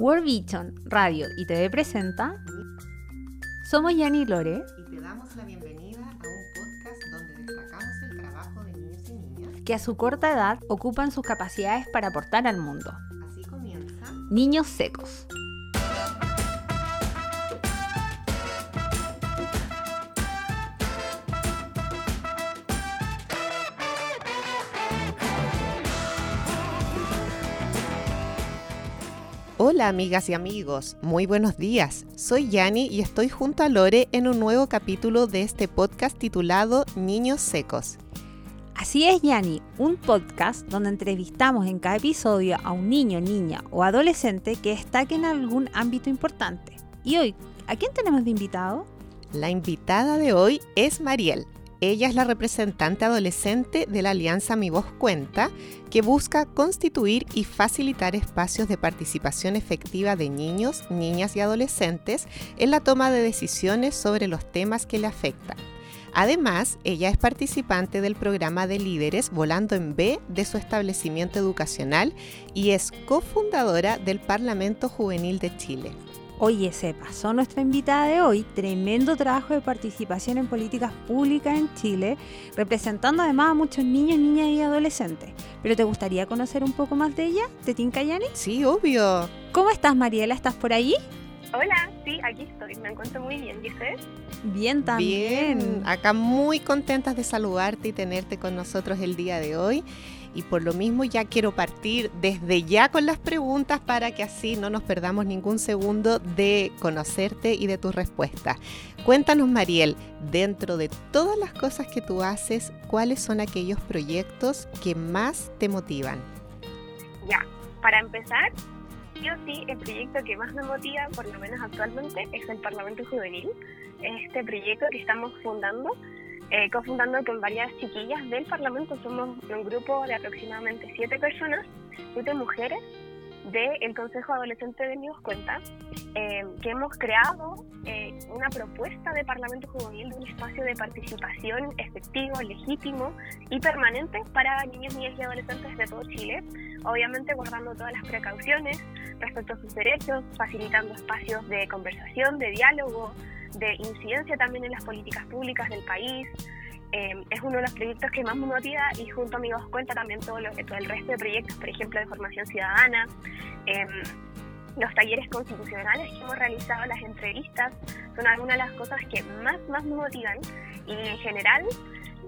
World Vision Radio y TV presenta. Somos Yani Lore. Y te damos la bienvenida a un podcast donde destacamos el trabajo de niños y niñas que a su corta edad ocupan sus capacidades para aportar al mundo. Así comienza Niños Secos. Hola amigas y amigos, muy buenos días. Soy Yani y estoy junto a Lore en un nuevo capítulo de este podcast titulado Niños Secos. Así es, Yani, un podcast donde entrevistamos en cada episodio a un niño, niña o adolescente que destaque en algún ámbito importante. Y hoy, ¿a quién tenemos de invitado? La invitada de hoy es Mariel. Ella es la representante adolescente de la Alianza Mi Voz Cuenta, que busca constituir y facilitar espacios de participación efectiva de niños, niñas y adolescentes en la toma de decisiones sobre los temas que le afectan. Además, ella es participante del programa de líderes Volando en B de su establecimiento educacional y es cofundadora del Parlamento Juvenil de Chile. Oye, se pasó nuestra invitada de hoy, tremendo trabajo de participación en políticas públicas en Chile, representando además a muchos niños, niñas y adolescentes. ¿Pero te gustaría conocer un poco más de ella, de Tincayani? Sí, obvio. ¿Cómo estás, Mariela? ¿Estás por ahí? Hola, sí, aquí estoy, me encuentro muy bien. ¿Y ustedes? Bien, también. Bien, acá muy contentas de saludarte y tenerte con nosotros el día de hoy y por lo mismo ya quiero partir desde ya con las preguntas para que así no nos perdamos ningún segundo de conocerte y de tus respuestas. Cuéntanos, Mariel, dentro de todas las cosas que tú haces, ¿cuáles son aquellos proyectos que más te motivan? Ya, para empezar, yo sí, el proyecto que más me motiva, por lo menos actualmente, es el Parlamento Juvenil. Este proyecto que estamos fundando eh, cofundando con varias chiquillas del Parlamento. Somos un grupo de aproximadamente siete personas, siete mujeres del Consejo Adolescente de Niños Cuenta, eh, que hemos creado eh, una propuesta de Parlamento Juvenil de un espacio de participación efectivo, legítimo y permanente para niños, niñas y adolescentes de todo Chile, obviamente guardando todas las precauciones respecto a sus derechos, facilitando espacios de conversación, de diálogo, de incidencia también en las políticas públicas del país. Eh, es uno de los proyectos que más me motiva y junto a Amigos Cuenta también todo, lo, todo el resto de proyectos, por ejemplo, de formación ciudadana, eh, los talleres constitucionales que hemos realizado, las entrevistas, son algunas de las cosas que más, más me motivan y en general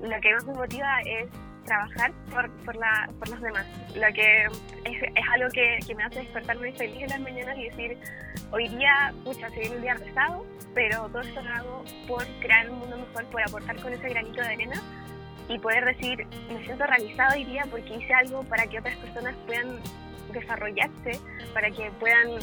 lo que más me motiva es trabajar por, por, la, por los demás. Lo que es, es algo que, que, me hace despertar muy feliz en las mañanas y decir, hoy día, pucha, se viene un día pesado, pero todo esto lo hago por crear un mundo mejor, por aportar con ese granito de arena y poder decir, me siento realizado hoy día porque hice algo para que otras personas puedan desarrollarse, para que puedan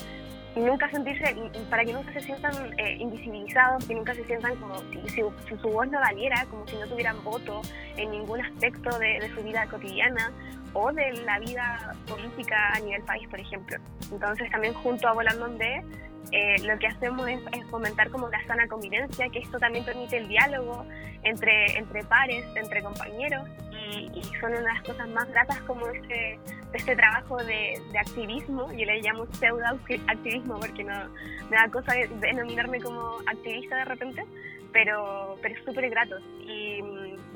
nunca sentirse, para que nunca se sientan eh, invisibilizados, que nunca se sientan como si, si, si, su voz no valiera, como si no tuvieran voto en ningún aspecto de, de, su vida cotidiana o de la vida política a nivel país, por ejemplo. Entonces también junto a Volando de eh, lo que hacemos es, es, fomentar como la sana convivencia, que esto también permite el diálogo entre, entre pares, entre compañeros, y, son una de las cosas más gratas como este, este trabajo de, activismo, yo le llamo pseudo activismo porque no me da cosa de denominarme como activista de repente, pero, pero es súper grato y,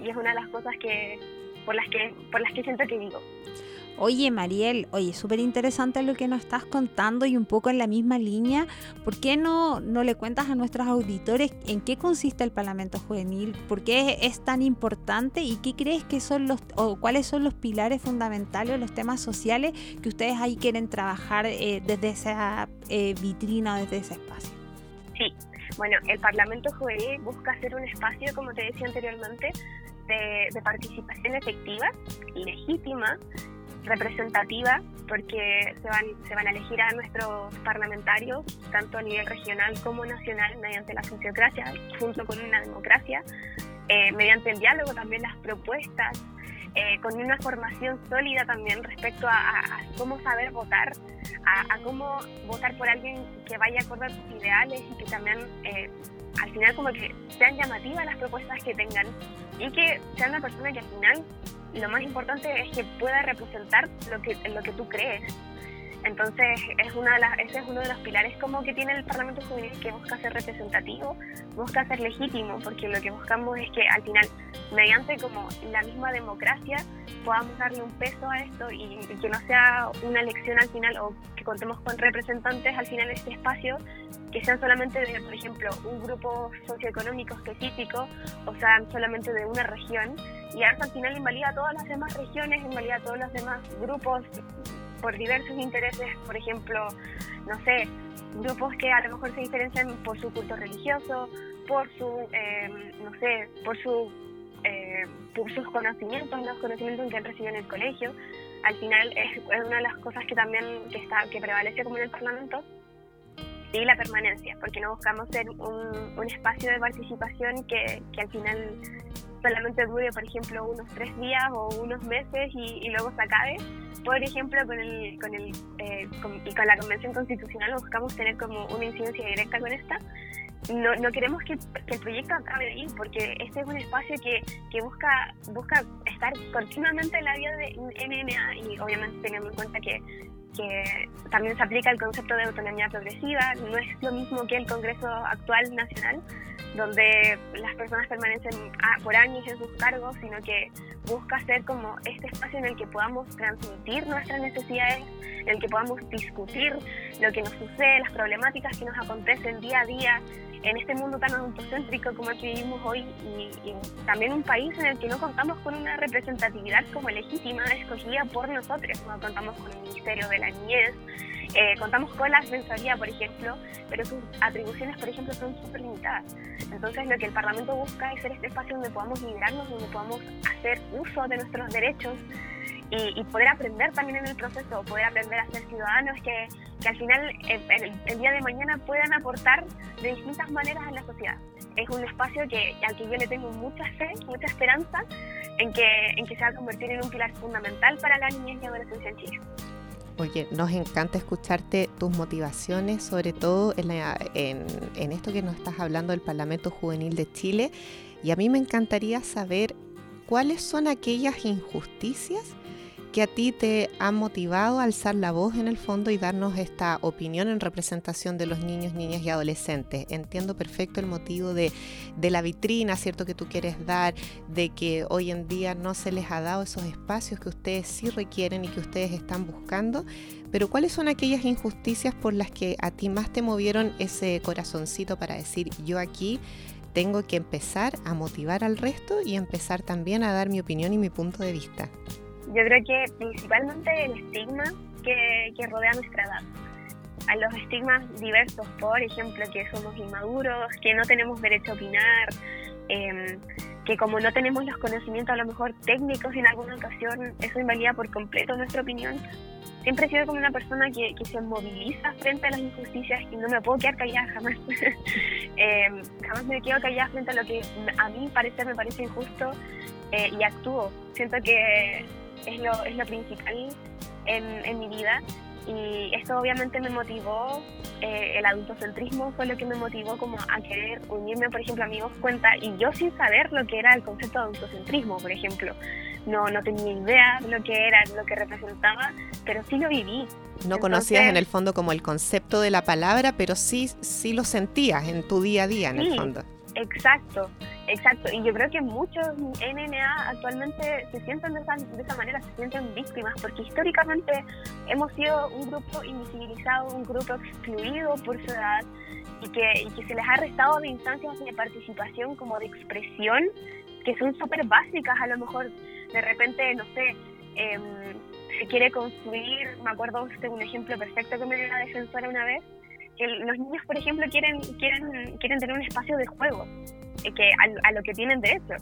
y es una de las cosas que por las que por las que siento que vivo. Oye, Mariel, oye, súper interesante lo que nos estás contando y un poco en la misma línea. ¿Por qué no, no le cuentas a nuestros auditores en qué consiste el Parlamento Juvenil? ¿Por qué es tan importante? ¿Y qué crees que son los, o cuáles son los pilares fundamentales, los temas sociales que ustedes ahí quieren trabajar eh, desde esa eh, vitrina, desde ese espacio? Sí, bueno, el Parlamento Juvenil busca ser un espacio, como te decía anteriormente, de, de participación efectiva legítima representativa porque se van, se van a elegir a nuestros parlamentarios tanto a nivel regional como nacional mediante la sociocracia junto con una democracia, eh, mediante el diálogo también las propuestas, eh, con una formación sólida también respecto a, a, a cómo saber votar, a, a, cómo votar por alguien que vaya acorde a tus ideales y que también eh, al final como que sean llamativas las propuestas que tengan y que sea una persona que al final lo más importante es que pueda representar lo que, lo que tú crees. Entonces, es una de ese es uno de los pilares como que tiene el Parlamento Juvenil, que busca ser representativo, busca ser legítimo, porque lo que buscamos es que al final, mediante como la misma democracia, podamos darle un peso a esto y, que no sea una elección al final o que contemos con representantes al final de este espacio que sean solamente de, por ejemplo, un grupo socioeconómico específico o sean solamente de una región y eso al final invalida a todas las demás regiones, invalida a todos los demás grupos por diversos intereses, por ejemplo, no sé, grupos que a lo mejor se diferencian por su culto religioso, por su, eh, no sé, por su eh, por sus conocimientos, los conocimientos que han recibido en el colegio. Al final es, una de las cosas que también que está que prevalece como en el Parlamento y la permanencia, porque no buscamos ser un, un espacio de participación que, que al final solamente dure, por ejemplo, unos tres días o unos meses y, luego se acabe. Por ejemplo, con, el, con, el, eh, y con la Convención Constitucional buscamos tener como una incidencia directa con esta. No, no queremos que, el proyecto acabe ahí, porque este es un espacio que, que busca, busca estar continuamente en la vida de NNA y obviamente teniendo en cuenta que que también se aplica el concepto de autonomía progresiva, no es lo mismo que el Congreso actual nacional, donde las personas permanecen por años en sus cargos, sino que busca ser como este espacio en el que podamos transmitir nuestras necesidades, en el que podamos discutir lo que nos sucede, las problemáticas que nos acontecen día a día, en este mundo tan autocéntrico como el que vivimos hoy y, también un país en el que no contamos con una representatividad como legítima, escogida por nosotros, no contamos con el Ministerio de la Niñez, eh, contamos con la Defensoría, por ejemplo, pero sus atribuciones, por ejemplo, son súper limitadas. Entonces, lo que el Parlamento busca es ser este espacio donde podamos liderarnos, donde podamos hacer uso de nuestros derechos y, poder aprender también en el proceso, poder aprender a ser ciudadanos que, que al final el, día de mañana puedan aportar de distintas maneras a la sociedad. Es un espacio que, al que yo le tengo mucha fe, mucha esperanza en que, en que se va a convertir en un pilar fundamental para la niñez y adolescencia en Chile. Oye, nos encanta escucharte tus motivaciones, sobre todo en, en, en esto que nos estás hablando del Parlamento Juvenil de Chile. Y a mí me encantaría saber cuáles son aquellas injusticias que a ti te ha motivado a alzar la voz en el fondo y darnos esta opinión en representación de los niños, niñas y adolescentes. Entiendo perfecto el motivo de, la vitrina, ¿cierto? Que tú quieres dar, de que hoy en día no se les ha dado esos espacios que ustedes sí requieren y que ustedes están buscando. Pero ¿cuáles son aquellas injusticias por las que a ti más te movieron ese corazoncito para decir, yo aquí tengo que empezar a motivar al resto y empezar también a dar mi opinión y mi punto de vista? Yo creo que principalmente el estigma que, que rodea nuestra edad. A los estigmas diversos, por ejemplo, que somos inmaduros, que no tenemos derecho a opinar, em, que como no tenemos los conocimientos a lo mejor técnicos en alguna ocasión, eso invalida por completo nuestra opinión. Siempre he sido como una persona que, que se moviliza frente a las injusticias y no me puedo quedar callada jamás. Em, jamás me quedo callada frente a lo que a mí parece, me parece injusto eh, y actúo. Siento que es lo, es lo principal en, en mi vida y esto obviamente me motivó, eh, el adultocentrismo fue lo que me motivó como a querer unirme, por ejemplo, a amigos cuenta, y yo sin saber lo que era el concepto de adultocentrismo, por ejemplo. No, no tenía idea de lo que era, lo que representaba, pero sí lo viví. No conocías en el fondo como el concepto de la palabra, pero sí, sí lo sentías en tu día a día, en el fondo. Exacto, exacto. Y yo creo que muchos NNA actualmente se sienten de esa, de esa manera, se sienten víctimas, porque históricamente hemos sido un grupo invisibilizado, un grupo excluido por su edad y que, y que se les ha restado de instancias de participación como de expresión que son súper básicas. A lo mejor de repente, no sé, eh, se quiere construir, me acuerdo de un ejemplo perfecto que me dio una defensora una vez, que los niños, por ejemplo, quieren, quieren, quieren tener un espacio de juego, eh, que a, lo que tienen derecho.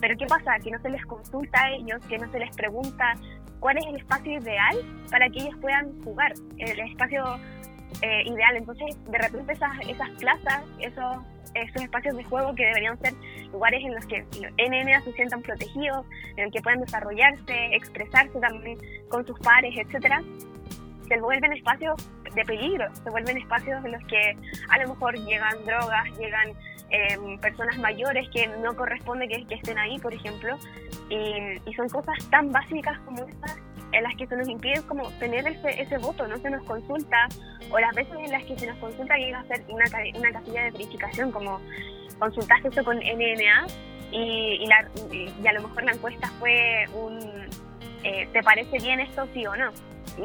Pero ¿qué pasa? Que no se les consulta a ellos, que no se les pregunta cuál es el espacio ideal para que ellos puedan jugar, el espacio eh, ideal. Entonces, de repente esas, esas plazas, esos, esos espacios de juego que deberían ser lugares en los que los NNA se sientan protegidos, en el que puedan desarrollarse, expresarse también con sus pares, etcétera, se vuelven espacios de peligro, se vuelven espacios en los que a lo mejor llegan drogas, llegan em, personas mayores que no corresponde que, estén ahí, por ejemplo, y, son cosas tan básicas como estas en las que se nos impide como tener ese, ese voto, no se nos consulta, o las veces en las que se nos consulta llega a ser una, una casilla de verificación, como consultaste eso con NNA y, y, la, y, a lo mejor la encuesta fue un eh, ¿te parece bien esto sí o no?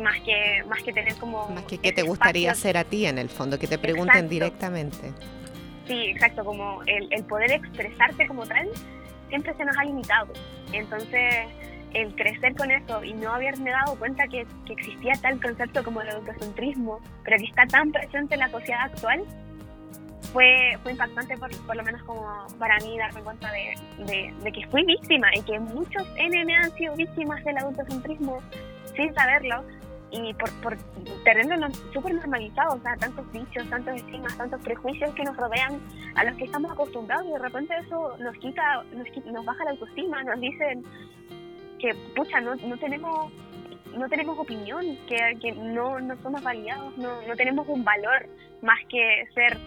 Más que, más que tener como... Más que qué te gustaría hacer a ti en el fondo, que te pregunten directamente. Sí, exacto, como el, el poder expresarte como tal siempre se nos ha limitado. Entonces, el crecer con eso y no haberme dado cuenta que, que, existía tal concepto como el autocentrismo, pero que está tan presente en la sociedad actual, fue, fue impactante por, por lo menos como para mí darme cuenta de, de, que fui víctima y que muchos NN han sido víctimas del autocentrismo sin saberlo y por, por tenerlo súper normalizado, o sea, tantos dichos, tantos estigmas, tantos prejuicios que nos rodean a los que estamos acostumbrados y de repente eso nos quita, nos, nos baja la autoestima, nos dicen que, pucha, no, no tenemos no tenemos opinión, que, que no, no somos validados, no, no tenemos un valor más que ser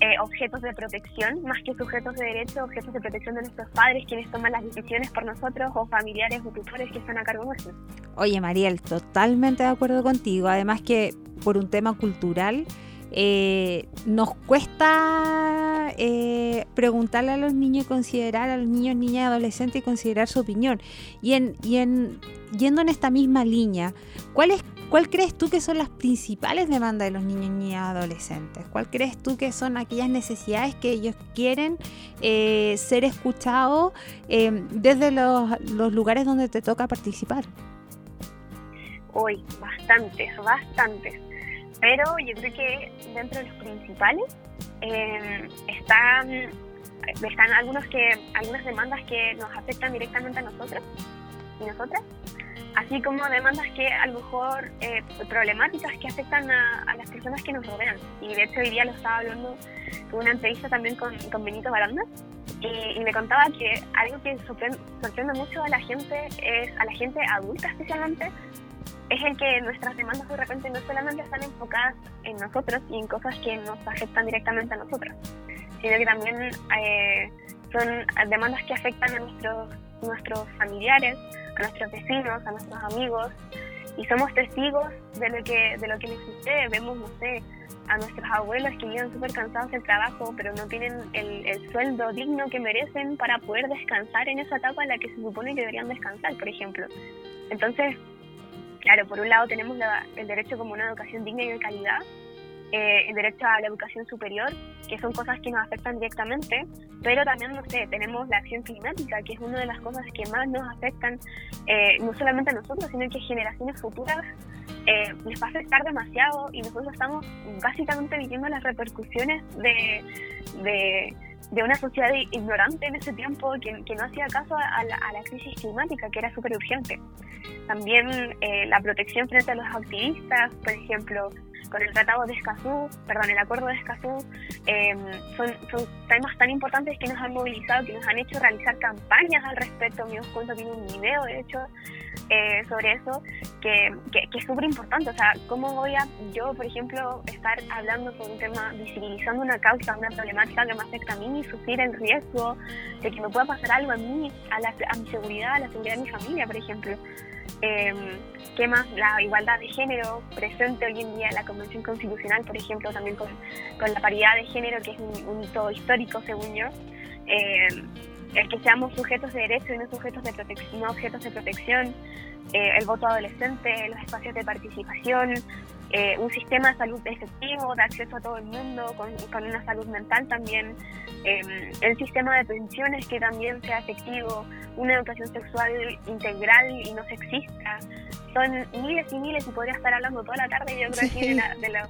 eh, objetos de protección, más que sujetos de derecho, objetos de protección de nuestros padres, quienes toman las decisiones por nosotros, o familiares o tutores que están a cargo nuestro. Oye, Mariel, totalmente de acuerdo contigo. Además que por un tema cultural, eh, nos cuesta eh, preguntarle a los niños y considerar a los niños, niñas y adolescentes y considerar su opinión. Y en, y en yendo en esta misma línea, ¿cuál es ¿Cuál crees tú que son las principales demandas de los niños, y adolescentes? ¿Cuál crees tú que son aquellas necesidades que ellos quieren eh, ser escuchados eh, desde los, lugares donde te toca participar? Hoy, bastantes, bastantes. Pero yo creo que dentro de los principales eh, están, están algunos que, algunas demandas que nos afectan directamente a nosotros y nosotras así como demandas que a lo mejor eh, problemáticas que afectan a, las personas que nos rodean. Y de hecho hoy día lo estaba hablando en una entrevista también con, con Benito Baranda y, me contaba que algo que sorprende, mucho a la gente, es a la gente adulta especialmente, es el que nuestras demandas de repente no solamente están enfocadas en nosotros y en cosas que nos afectan directamente a nosotros, sino que también eh, son demandas que afectan a nuestros, nuestros familiares, a nuestros vecinos, a nuestros amigos, y somos testigos de lo que, de lo que les sucede. Vemos, no sé, a nuestros abuelos que viven súper cansados del trabajo, pero no tienen el, el, sueldo digno que merecen para poder descansar en esa etapa en la que se supone que deberían descansar, por ejemplo. Entonces, claro, por un lado tenemos el derecho como una educación digna y de calidad, eh, el derecho a la educación superior, que son cosas que nos afectan directamente, pero también, no sé, tenemos la acción climática, que es una de las cosas que más nos afectan, eh, no solamente a nosotros, sino que generaciones futuras eh, les va a afectar demasiado y nosotros estamos básicamente viviendo las repercusiones de, de, de una sociedad ignorante en ese tiempo que, que no hacía caso a la, a la crisis climática, que era súper urgente. También la protección frente a los activistas, por ejemplo, con el Tratado de Escazú, perdón, el Acuerdo de Escazú, eh, son, son, temas tan importantes que nos han movilizado, que nos han hecho realizar campañas al respecto. Mi cuento tiene un video, de hecho, eh, sobre eso, que, que, es súper importante. O sea, ¿cómo voy a yo, por ejemplo, estar hablando sobre un tema, visibilizando una causa, una problemática que me afecta a mí y sufrir el riesgo de que me pueda pasar algo a mí, a, la, a mi seguridad, a la seguridad de mi familia, por ejemplo? Eh, ¿Qué más? La igualdad de género presente hoy en día en la Convención Constitucional, por ejemplo, también con, la paridad de género, que es un, un hito histórico, según yo. Eh, el que seamos sujetos de derecho y no sujetos de no objetos de protección, eh, el voto adolescente, los espacios de participación, eh, un sistema de salud efectivo, de acceso a todo el mundo, con, con una salud mental también, eh, el sistema de pensiones que también sea efectivo, una educación sexual integral y no sexista. Son miles y miles y podría estar hablando toda la tarde yo creo que de, la, de, la,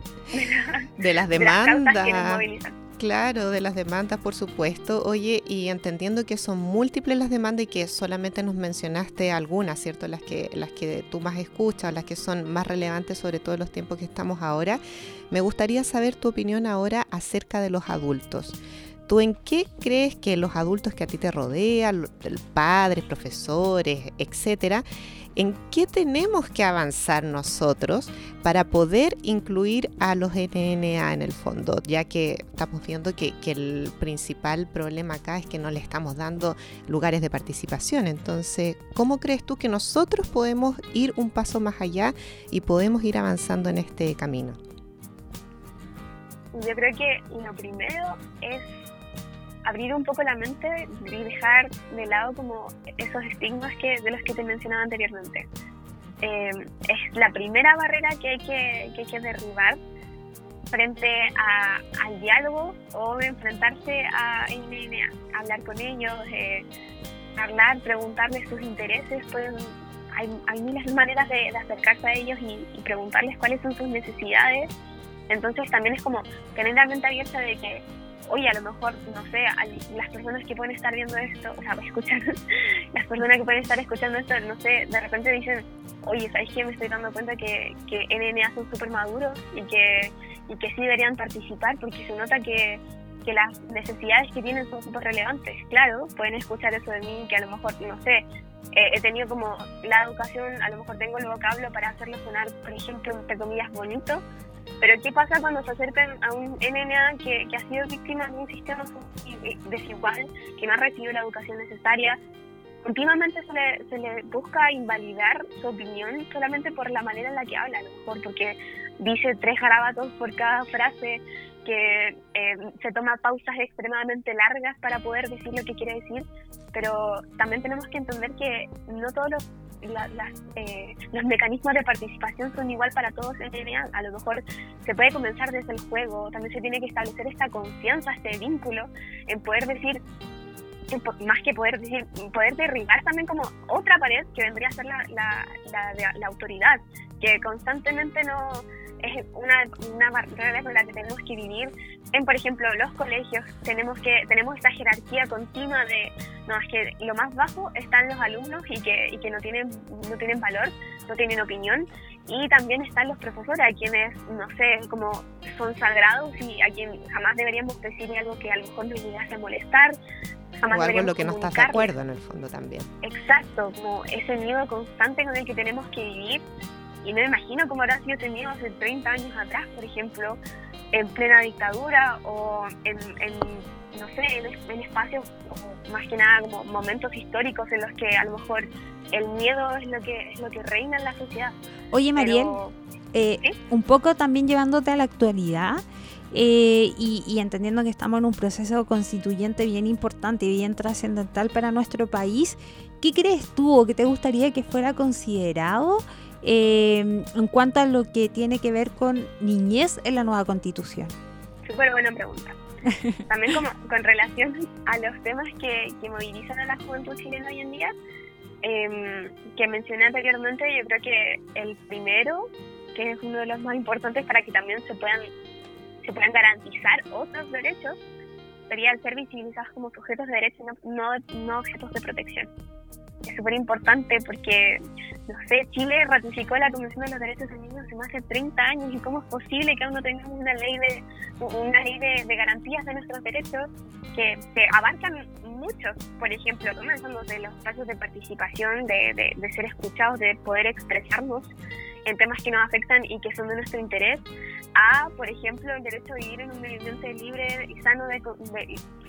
de, las demandas. que nos movilizan. Claro, de las demandas, por supuesto. Oye, y entendiendo que son múltiples las demandas y que solamente nos mencionaste algunas, ¿cierto? Las que, las que tú más escuchas, las que son más relevantes, sobre todo en los tiempos que estamos ahora, me gustaría saber tu opinión ahora acerca de los adultos. ¿Tú en qué crees que los adultos que a ti te rodean, padres, profesores, etcétera, en qué tenemos que avanzar nosotros para poder incluir a los NNA en el fondo, ya que estamos viendo que, el principal problema acá es que no le estamos dando lugares de participación. Entonces, ¿cómo crees tú que nosotros podemos ir un paso más allá y podemos ir avanzando en este camino? Yo creo que lo primero es abrir un poco la mente y dejar de lado como esos estigmas que, de los que te mencionaba anteriormente. Eh, es la primera barrera que hay que, que, derribar frente al diálogo o enfrentarse a hablar con ellos, eh, hablar, preguntarles sus intereses, pueden, hay, hay miles de maneras de, acercarse a ellos y, y, preguntarles cuáles son sus necesidades. Entonces también es como tener la mente abierta de que oye, a lo mejor, no sé, las personas que pueden estar viendo esto, o sea, escuchar, las personas que pueden estar escuchando esto, no sé, de repente dicen, oye, ¿sabes qué? Me estoy dando cuenta que, que NNA son súper maduros y que, y que sí deberían participar porque se nota que, que las necesidades que tienen son súper relevantes. Claro, pueden escuchar eso de mí, que a lo mejor, no sé, eh, he tenido como la educación, a lo mejor tengo el vocablo para hacerlo sonar, por ejemplo, entre comillas, bonito, pero ¿qué pasa cuando se acercan a un NNA que, que ha sido víctima de un sistema desigual, que no ha recibido la educación necesaria? Continuamente se le, se le busca invalidar su opinión solamente por la manera en la que habla, a lo mejor porque dice tres garabatos por cada frase, que eh, se toma pausas extremadamente largas para poder decir lo que quiere decir, pero también tenemos que entender que no todos los eh, los mecanismos de participación son igual para todos en DNA. A lo mejor se puede comenzar desde el juego, también se tiene que establecer esta confianza, este vínculo, en poder decir, más que poder decir, poder derribar también como otra pared que vendría a ser la, la, la, la autoridad, que constantemente no es una, una barrera con la que tenemos que vivir. En, por ejemplo, los colegios tenemos que tenemos esta jerarquía continua de, no, es que lo más bajo están los alumnos y que, y que no, tienen, no tienen valor, no tienen opinión, y también están los profesores, a quienes, no sé, como son sagrados y a quien jamás deberíamos decir algo que a lo mejor nos llegase a molestar. Jamás o algo en lo que no estás de acuerdo en el fondo también. Exacto, como ese miedo constante con el que tenemos que vivir y no me imagino cómo habrá sido tenido hace 30 años atrás, por ejemplo, en plena dictadura o en, no sé, en, espacios más que nada como momentos históricos en los que a lo mejor el miedo es lo que es lo que reina en la sociedad. Oye, Mariel, eh, un poco también llevándote a la actualidad. Eh, y, y, entendiendo que estamos en un proceso constituyente bien importante y bien trascendental para nuestro país, ¿qué crees tú o qué te gustaría que fuera considerado eh, en cuanto a lo que tiene que ver con niñez en la nueva constitución? Súper buena pregunta. También como con relación a los temas que, que movilizan a la juventud chilena hoy en día, eh, que mencioné anteriormente, yo creo que el primero, que es uno de los más importantes para que también se puedan, se puedan garantizar otros derechos, ser visibilizados como sujetos de derecho, no, no objetos de protección. Es súper importante porque, no sé, Chile ratificó la Convención de los Derechos del Niño hace más de 30 años y cómo es posible que aún no tengamos una ley de una ley de, garantías de nuestros derechos que, abarcan muchos, por ejemplo, comenzando de los espacios de participación, de, de, ser escuchados, de poder expresarnos en temas que nos afectan y que son de nuestro interés, a, por ejemplo, el derecho a vivir en un medio ambiente libre y sano, de,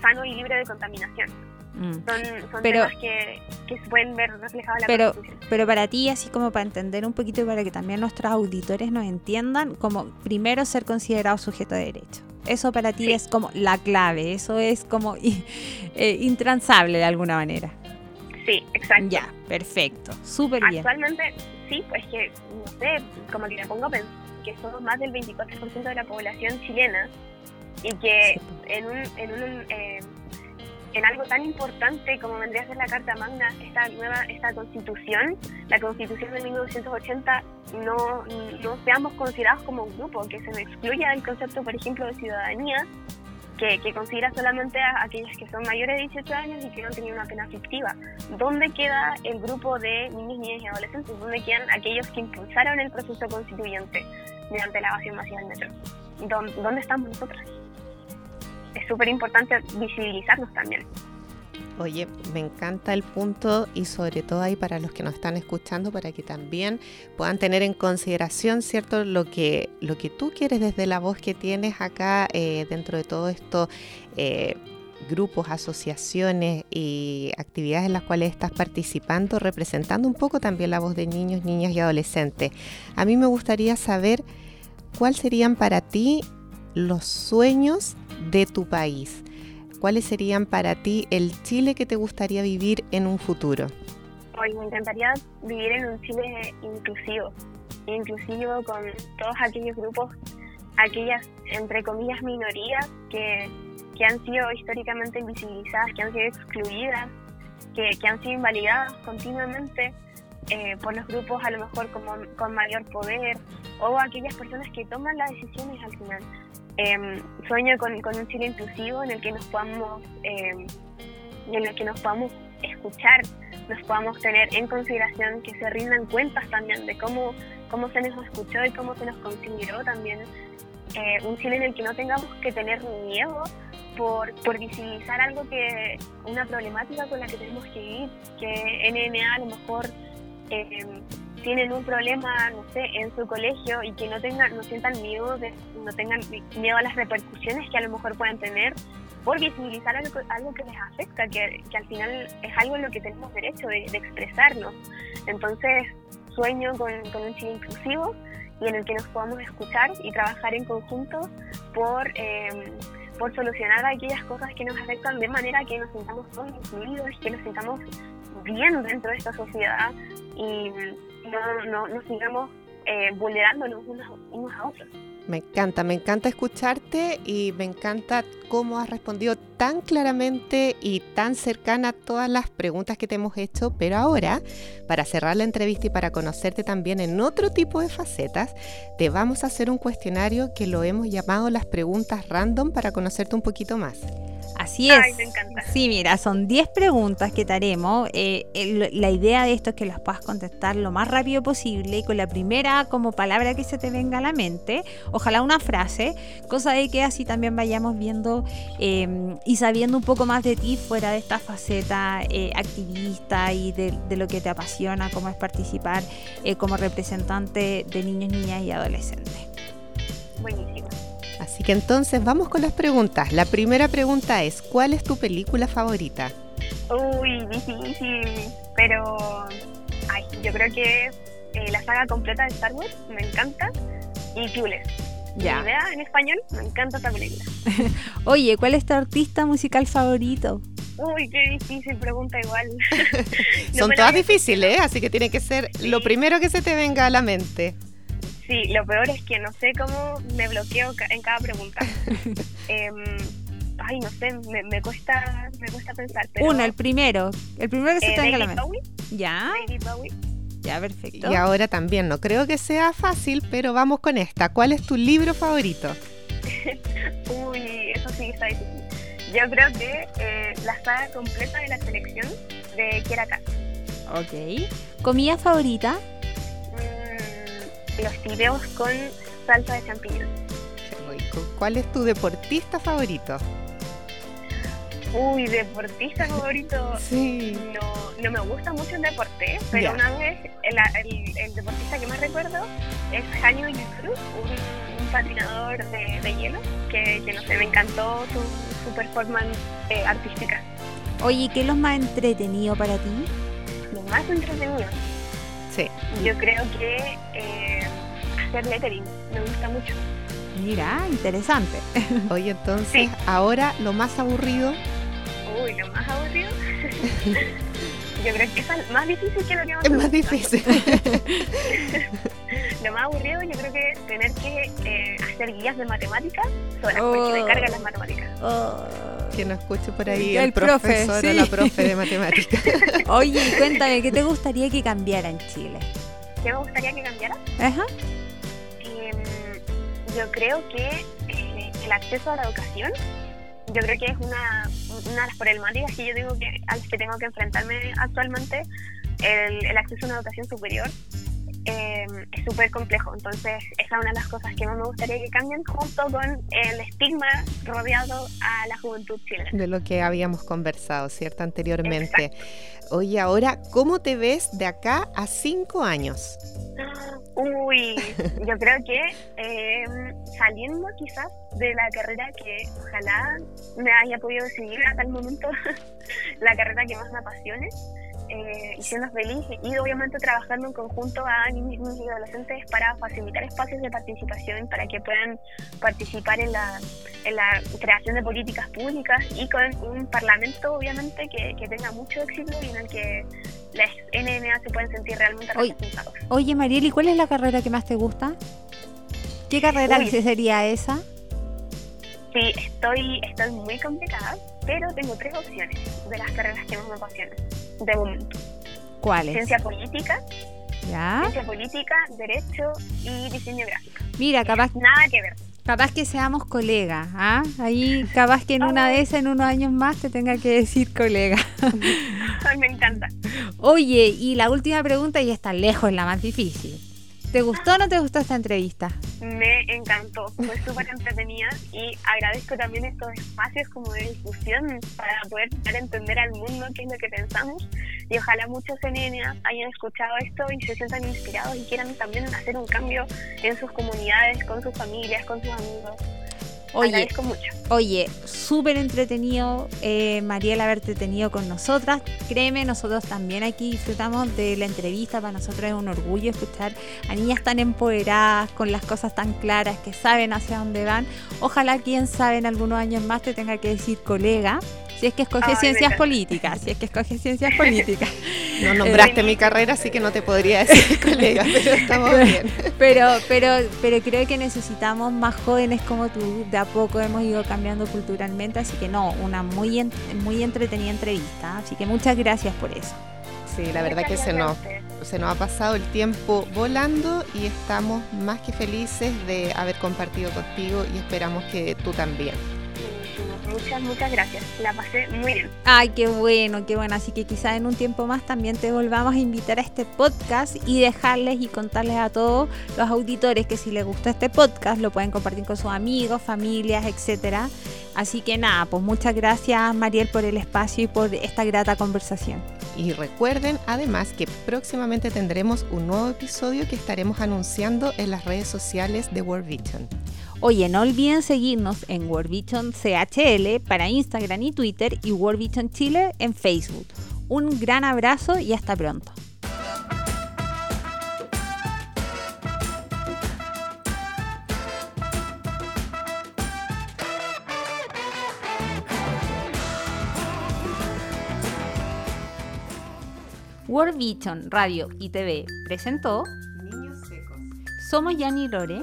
sano y libre de contaminación Mm. Son, pero, temas que, se pueden ver reflejados en la pero, Pero para ti, así como para entender un poquito y para que también nuestros auditores nos entiendan, como primero ser considerado sujeto de derecho. Eso para ti es como la clave, eso es como eh, intransable de alguna manera. Sí, exacto. Ya, perfecto, súper bien. Actualmente, sí, pues que, no sé, como que me pongo a pensar que somos más del 24% de la población chilena y que en un, en un eh, en algo tan importante como vendría a ser la Carta Magna, esta nueva esta constitución, la constitución de 1980, no, no seamos considerados como un grupo, que se nos excluya del concepto, por ejemplo, de ciudadanía, que, que, considera solamente a aquellos que son mayores de 18 años y que no han tenido una pena fictiva. ¿Dónde queda el grupo de niños, niñas y adolescentes? ¿Dónde quedan aquellos que impulsaron el proceso constituyente mediante la evasión masiva del metro? ¿Dónde, dónde estamos nosotros? es súper importante visibilizarnos también. Oye, me encanta el punto y sobre todo ahí para los que nos están escuchando, para que también puedan tener en consideración, ¿cierto? Lo que, lo que tú quieres desde la voz que tienes acá eh, dentro de todo esto. Eh, grupos, asociaciones y actividades en las cuales estás participando, representando un poco también la voz de niños, niñas y adolescentes. A mí me gustaría saber cuáles serían para ti los sueños de tu país. ¿Cuáles serían para ti el Chile que te gustaría vivir en un futuro? Hoy me encantaría vivir en un Chile inclusivo, inclusivo con todos aquellos grupos, aquellas, entre comillas, minorías que, que han sido históricamente invisibilizadas, que han sido excluidas, que, que han sido invalidadas continuamente eh, por los grupos a lo mejor como, con mayor poder o aquellas personas que toman las decisiones al final. Em, sueño con, un Chile inclusivo en el que nos podamos em, en el que nos podamos escuchar, nos podamos tener en consideración, que se rindan cuentas también de cómo, cómo se nos escuchó y cómo se nos consideró también. Eh, un Chile en el que no tengamos que tener miedo por, por visibilizar algo que, una problemática con la que tenemos que vivir, que NNA a lo mejor eh, tienen un problema, no sé, en su colegio y que no tengan, no sientan miedo, de, no tengan miedo a las repercusiones que a lo mejor puedan tener por visibilizar algo, algo que les afecta, que, que, al final es algo en lo que tenemos derecho de, expresarnos. Entonces, sueño con, con, un Chile inclusivo y en el que nos podamos escuchar y trabajar en conjunto por, em, por solucionar aquellas cosas que nos afectan de manera que nos sintamos todos incluidos, que nos sintamos bien dentro de esta sociedad y no, no, no sigamos eh, vulnerándonos unos, unos a otros. Me encanta, me encanta escucharte y me encanta cómo has respondido tan claramente y tan cercana a todas las preguntas que te hemos hecho. Pero ahora, para cerrar la entrevista y para conocerte también en otro tipo de facetas, te vamos a hacer un cuestionario que lo hemos llamado las preguntas random para conocerte un poquito más. Así es. Sí, mira, son 10 preguntas que te haremos. Eh, la idea de esto es que las puedas contestar lo más rápido posible y con la primera como palabra que se te venga a la mente, ojalá una frase, cosa de que así también vayamos viendo y sabiendo un poco más de ti fuera de esta faceta eh, activista y de, lo que te apasiona, cómo es participar eh, como representante de niños, niñas y adolescentes. Buenísimo. Así que entonces vamos con las preguntas. La primera pregunta es, ¿cuál es tu película favorita? Uy, difícil, pero ay, yo creo que eh, la saga completa de Star Wars me encanta y Clueless. Ya. idea en español, me encanta esta película. Oye, ¿cuál es tu artista musical favorito? Uy, qué difícil pregunta igual. Son todas difíciles, ¿eh? así que tiene que ser lo primero que se te venga a la mente. Sí, lo peor es que no sé cómo me bloqueo en cada pregunta. Em, ay, no sé, me, cuesta, me cuesta pensar. Uno, el primero. El primero que se eh, te venga a la mente. Ya. Ya, perfecto. Y ahora también, no creo que sea fácil, pero vamos con esta. ¿Cuál es tu libro favorito? Uy, eso sí está difícil. Yo creo que eh, la saga completa de la selección de Kiera Ok. ¿Comida favorita? los fideos con salsa de champiñón. ¿Cuál es tu deportista favorito? Uy, deportista favorito. Sí. No, no me gusta mucho el deporte, pero una vez el, deportista que más recuerdo es Hanyo Yusuru, un, un patinador de, hielo, que, no sé, me encantó su, performance eh, artística. Oye, ¿qué es lo más entretenido para ti? Lo más entretenido. Sí. Yo creo que eh, hacer lettering me gusta mucho. Mira, interesante. Oye, entonces, ahora lo más aburrido. Uy, lo más aburrido. yo creo que es más difícil que lo que hemos Es más difícil. lo más aburrido yo creo que es tener que eh, hacer guías de matemáticas solas, porque me cargan las matemáticas. Oh. Que no escuche por ahí el, profesor o la profe de matemáticas. Oye, cuéntame, ¿qué te gustaría que cambiara en Chile? ¿Qué me gustaría que cambiara? Ajá. Em, yo creo que eh, el acceso a la educación yo creo que es una, una de las problemáticas que yo digo que, a las que tengo que enfrentarme actualmente, el, el acceso a una educación superior eh, es súper complejo. Entonces, esa es una de las cosas que más me gustaría que cambien junto con el estigma rodeado a la juventud chilena. De lo que habíamos conversado, ¿cierto? Anteriormente. Oye, ahora, ¿cómo te ves de acá a cinco años? Uy, yo creo que eh, saliendo quizás de la carrera que ojalá me haya podido decidir hasta el momento, la carrera que más me apasione, eh, y siendo feliz y obviamente trabajando en conjunto a niños y adolescentes para facilitar espacios de participación para que puedan participar en la, en la creación de políticas públicas y con un parlamento obviamente que, que tenga mucho éxito y en el que las NNA se pueden sentir realmente representados. Oye, Mariel, ¿y cuál es la carrera que más te gusta? ¿Qué carrera sería esa? Sí, estoy, estoy muy complicada, pero tengo tres opciones de las carreras que más me apasionan de momento. ¿Cuáles? Ciencia política, ¿Ya? ciencia política, derecho y diseño gráfico. Mira, capaz. Nada que ver. Capaz que seamos colegas, ¿ah? Ahí capaz que en una de esas, en unos años más, te tenga que decir colega. Me encanta. Oye, y la última pregunta, y está lejos, la más difícil. ¿Te gustó o no te gustó esta entrevista? Me encantó, fue súper entretenida y agradezco también estos espacios como de discusión para poder dar a entender al mundo qué es lo que pensamos y ojalá muchos NNA hayan escuchado esto y se sientan inspirados y quieran también hacer un cambio en sus comunidades, con sus familias, con sus amigos. Oye, Oye, súper entretenido, eh, Mariela, haberte tenido con nosotras. Créeme, nosotros también aquí disfrutamos de la entrevista. Para nosotros es un orgullo escuchar a niñas tan empoderadas, con las cosas tan claras, que saben hacia dónde van. Ojalá, quién sabe, en algunos años más te tenga que decir colega si es que escoges ciencias políticas, si es que escoges ciencias políticas. No nombraste mi carrera, así que no te podría decir colega, pero estamos bien. Pero, pero, pero creo que necesitamos más jóvenes como tú. De a poco hemos ido cambiando culturalmente, así que no, una muy, muy entretenida entrevista. Así que muchas gracias por eso. Sí, la verdad que se nos, se nos ha pasado el tiempo volando y estamos más que felices de haber compartido contigo y esperamos que tú también. Muchas, muchas gracias. La pasé muy bien. Ay, qué bueno, qué bueno. Así que quizás en un tiempo más también te volvamos a invitar a este podcast y dejarles y contarles a todos los auditores que si les gusta este podcast lo pueden compartir con sus amigos, familias, etcétera. Así que nada, pues muchas gracias Mariel por el espacio y por esta grata conversación. Y recuerden además que próximamente tendremos un nuevo episodio que estaremos anunciando en las redes sociales de World Vision. Oye, no olviden seguirnos en World CHL para Instagram y Twitter y World Chile en Facebook. Un gran abrazo y hasta pronto. World Vision Radio y TV presentó Niños Secos. Somos Yanni Lore